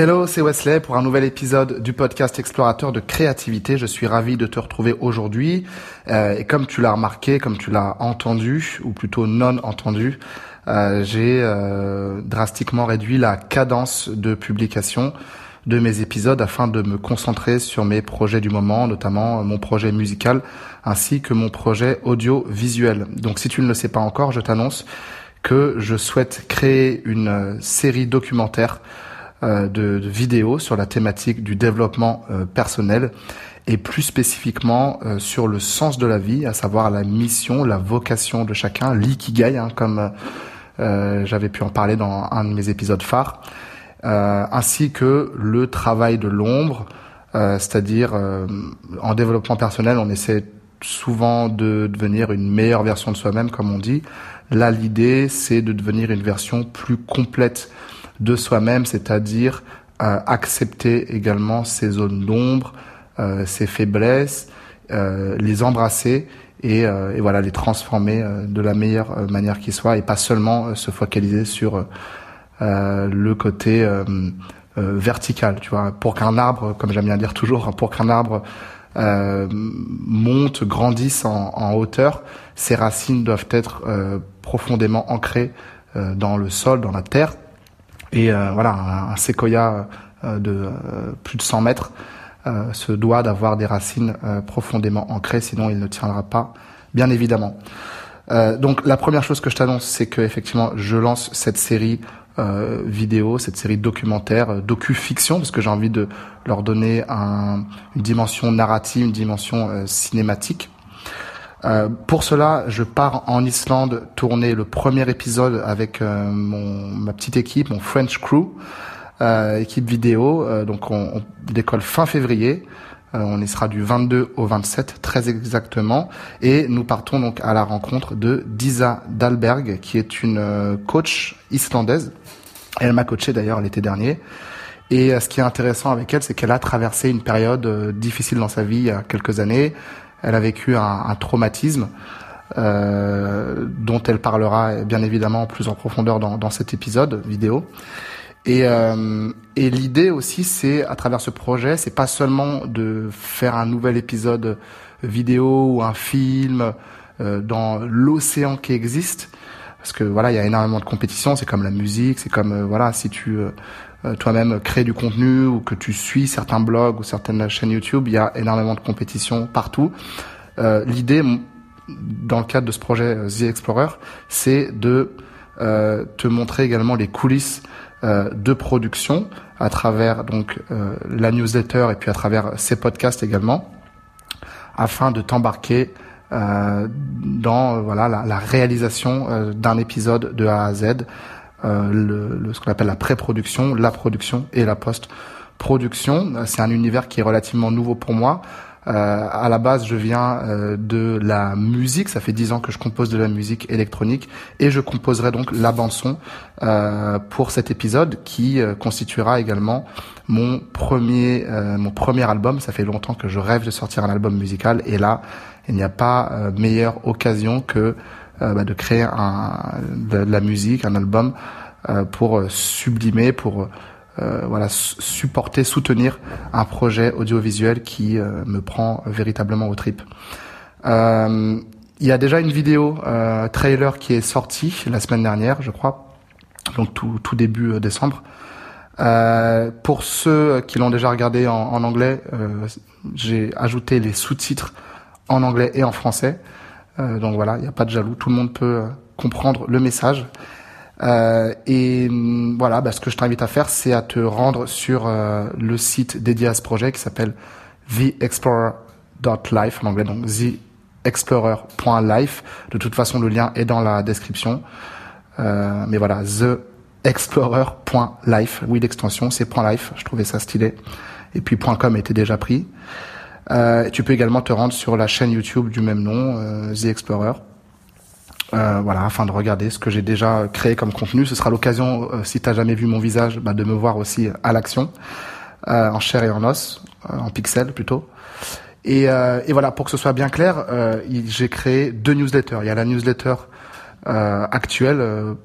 Hello, c'est Wesley pour un nouvel épisode du podcast Explorateur de créativité. Je suis ravi de te retrouver aujourd'hui. Euh, et comme tu l'as remarqué, comme tu l'as entendu, ou plutôt non entendu, euh, j'ai euh, drastiquement réduit la cadence de publication de mes épisodes afin de me concentrer sur mes projets du moment, notamment mon projet musical ainsi que mon projet audiovisuel. Donc si tu ne le sais pas encore, je t'annonce que je souhaite créer une série documentaire euh, de, de, vidéos sur la thématique du développement euh, personnel et plus spécifiquement euh, sur le sens de la vie, à savoir la mission, la vocation de chacun, l'ikigai, hein, comme j'avais pu en parler dans un de mes épisodes phares, ainsi que le travail de l'ombre, c'est-à-dire en développement personnel, on essaie souvent de devenir une meilleure version de soi-même, comme on dit. Là, l'idée, c'est de devenir une version plus complète de soi-même, c'est-à-dire euh, accepter également ses zones d'ombre, euh, ses faiblesses, euh, les embrasser et, et, voilà les transformer de la meilleure manière qui soit et pas seulement se focaliser sur le côté vertical. Tu vois, pour qu'un arbre, comme j'aime bien dire toujours, pour qu'un arbre monte, grandisse en, en, hauteur, ses racines doivent être profondément ancrées dans le sol, dans la terre, et euh, voilà, un, séquoia euh, de euh, plus de 100 mètres se doit d'avoir des racines profondément ancrées, sinon il ne tiendra pas, bien évidemment. donc la première chose que je t'annonce, c'est que effectivement, je lance cette série euh, vidéo, cette série documentaire, docu-fiction, parce que j'ai envie de leur donner un, une dimension narrative, une dimension cinématique. Euh, pour cela, je pars en Islande tourner le premier épisode avec euh, mon, ma petite équipe, mon French crew, euh, équipe vidéo. donc on, on, décolle fin février. on y sera du 22 au 27, très exactement. Et nous partons donc à la rencontre de Disa Dalberg, qui est une coach islandaise. Elle m'a coaché d'ailleurs l'été dernier. Et ce qui est intéressant avec elle, c'est qu'elle a traversé une période difficile dans sa vie il y a quelques années. Elle a vécu un, traumatisme euh, dont elle parlera bien évidemment plus en profondeur dans, dans cet épisode vidéo. Et, euh, et l'idée aussi, c'est à travers ce projet, c'est pas seulement de faire un nouvel épisode vidéo ou un film euh, dans l'océan qui existe, parce que voilà, il y a énormément de compétition. C'est comme la musique, c'est comme voilà, si tu toi-même créer du contenu ou que tu suis certains blogs ou certaines chaînes YouTube, il y a énormément de compétition partout. Euh, L'idée, dans le cadre de ce projet euh, The Explorer, c'est de euh, te montrer également les coulisses euh, de production à travers donc la newsletter et puis à travers ces podcasts également, afin de t'embarquer dans voilà la réalisation d'un épisode de A à Z euh, le, ce qu'on appelle la pré-production, la production et la post-production. Euh, c'est un univers qui est relativement nouveau pour moi. Euh, à la base, je viens euh, de la musique. Ça fait dix ans que je compose de la musique électronique et je composerai donc la bande son euh, pour cet épisode qui constituera également mon premier mon premier album. Ça fait longtemps que je rêve de sortir un album musical et là, il n'y a pas meilleure occasion que euh, bah, de créer un, de, la musique, un album euh, pour sublimer, pour euh, voilà supporter, soutenir un projet audiovisuel qui me prend véritablement au trip. il y a déjà une vidéo trailer qui est sortie la semaine dernière, je crois, donc tout, tout début décembre. Euh, pour ceux qui l'ont déjà regardé en, en anglais, euh, j'ai ajouté les sous-titres en anglais et en français. Euh, donc voilà, il n'y a pas de jaloux, tout le monde peut euh, comprendre le message. Euh, et mm, voilà, bah, ce que je t'invite à faire, c'est à te rendre sur le site dédié à ce projet qui s'appelle theexplorer.life en anglais, donc theexplorer.life. De toute façon, le lien est dans la description. mais voilà, theexplorer.life, oui l'extension, c'est .life, je trouvais ça stylé. Et puis .com était déjà pris. Euh, tu peux également te rendre sur la chaîne YouTube du même nom, euh, The Explorer. Euh, voilà, afin de regarder ce que j'ai déjà créé comme contenu. Ce sera l'occasion, euh, si tu jamais vu mon visage, bah, de me voir aussi à l'action, euh, en chair et en os, en pixels plutôt. Et, et, voilà, pour que ce soit bien clair, j'ai créé deux newsletters. Il y a la newsletter actuelle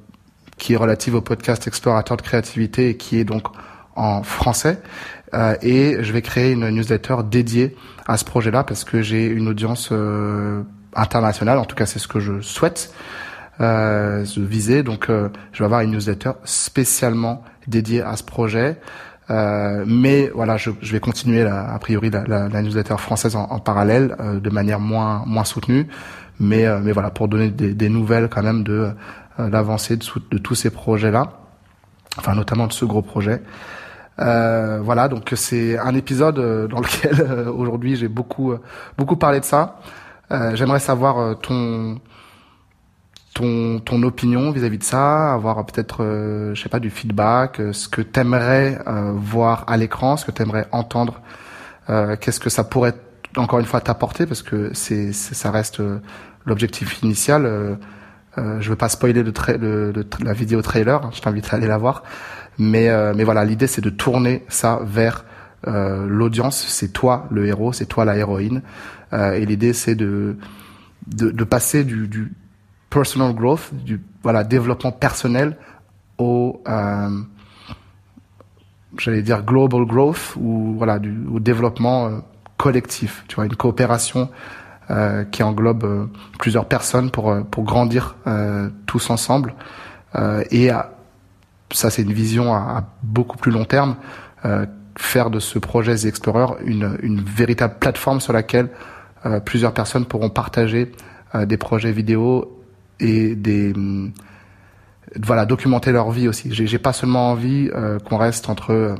qui est relative au podcast Explorateur de créativité et qui est donc en français. Et je vais créer une newsletter dédiée à ce projet-là parce que j'ai une audience internationale. En tout cas, c'est ce que je souhaite euh, viser. Donc, je vais avoir une newsletter spécialement dédiée à ce projet. Euh, mais voilà, je, je vais continuer a priori la, la, la, newsletter française en, en parallèle euh, de manière moins moins soutenue, mais euh, mais voilà pour donner des, des, nouvelles quand même de euh, l'avancée de, de, tous ces projets là, enfin notamment de ce gros projet. Voilà, donc c'est un épisode dans lequel aujourd'hui j'ai beaucoup beaucoup parlé de ça. J'aimerais savoir ton ton, ton opinion vis-à-vis de ça, avoir peut-être, euh, je sais pas, du feedback, euh, ce que t'aimerais euh, voir à l'écran, ce que t'aimerais entendre, euh, qu'est-ce que ça pourrait encore une fois t'apporter, parce que c'est, ça reste l'objectif initial. Je veux pas spoiler le, le, la vidéo trailer, hein, je t'invite à aller la voir, mais mais voilà, l'idée c'est de tourner ça vers l'audience, c'est toi le héros, c'est toi la héroïne, et l'idée c'est de, de, de passer du, du personal growth, du voilà développement personnel au euh, j'allais dire global growth ou voilà du au développement euh, collectif, tu vois une coopération euh, qui englobe euh, plusieurs personnes pour euh, pour grandir tous ensemble et ça c'est une vision à, beaucoup plus long terme faire de ce projet The Explorer une une véritable plateforme sur laquelle plusieurs personnes pourront partager des projets vidéo et des mm, voilà documenter leur vie aussi. J'ai pas seulement envie euh, qu'on reste entre euh,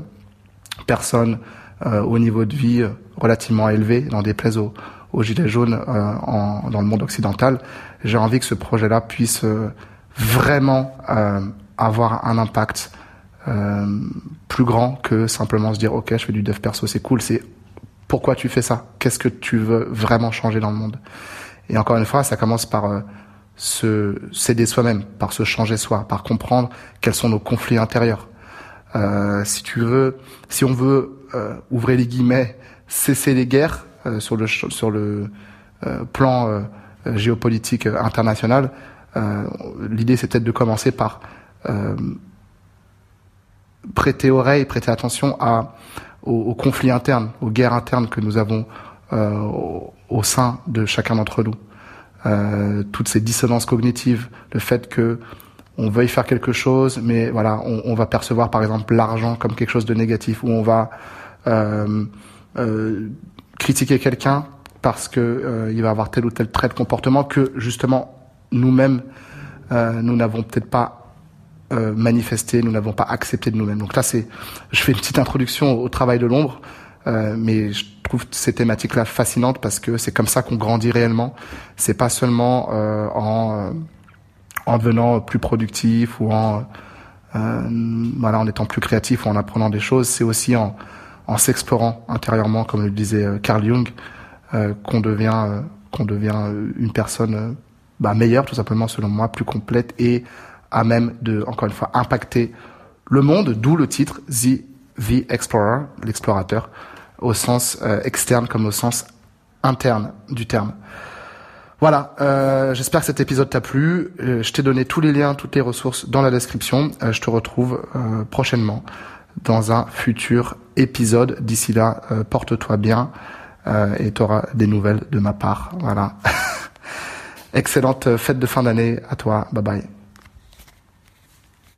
personnes euh, au niveau de vie relativement élevé, dans des plaies aux, aux gilets jaunes en, dans le monde occidental. J'ai envie que ce projet-là puisse vraiment avoir un impact plus grand que simplement se dire ok je fais du dev perso c'est cool c'est pourquoi tu fais ça? Qu'est-ce que tu veux vraiment changer dans le monde? Et encore une fois ça commence par se s'aider soi-même, par se changer soi, par comprendre quels sont nos conflits intérieurs. Euh, si tu veux, si on veut euh, ouvrir les guillemets, cesser les guerres euh, sur le sur le euh, plan euh, géopolitique international, l'idée c'est peut-être de commencer par prêter oreille, prêter attention à aux, conflits internes, aux guerres internes que nous avons au, sein de chacun d'entre nous. Euh, toutes ces dissonances cognitives, le fait que on veuille faire quelque chose, mais voilà, on, va percevoir par exemple l'argent comme quelque chose de négatif, ou on va euh, euh, critiquer quelqu'un parce que euh, il va avoir tel ou tel trait de comportement que justement nous-mêmes euh, nous n'avons peut-être pas euh, manifesté, nous n'avons pas accepté de nous-mêmes. Donc là, c'est, je fais une petite introduction au travail de l'ombre. Euh, mais je trouve ces thématiques-là fascinantes parce que c'est comme ça qu'on grandit réellement. C'est pas seulement euh, en euh, en devenant plus productif ou en voilà en étant plus créatif ou en apprenant des choses. C'est aussi en en s'explorant intérieurement, comme le disait Carl Jung, qu'on devient qu'on devient une personne bah, meilleure, tout simplement selon moi, plus complète et à même de encore une fois impacter le monde. D'où le titre The The Explorer, l'explorateur au sens euh, externe comme au sens interne du terme. Voilà, euh, j'espère que cet épisode t'a plu. Euh, je t'ai donné tous les liens, toutes les ressources dans la description. je te retrouve prochainement dans un futur épisode. D'ici là, porte-toi bien et tu auras des nouvelles de ma part. Voilà. Excellente fête de fin d'année à toi. Bye bye.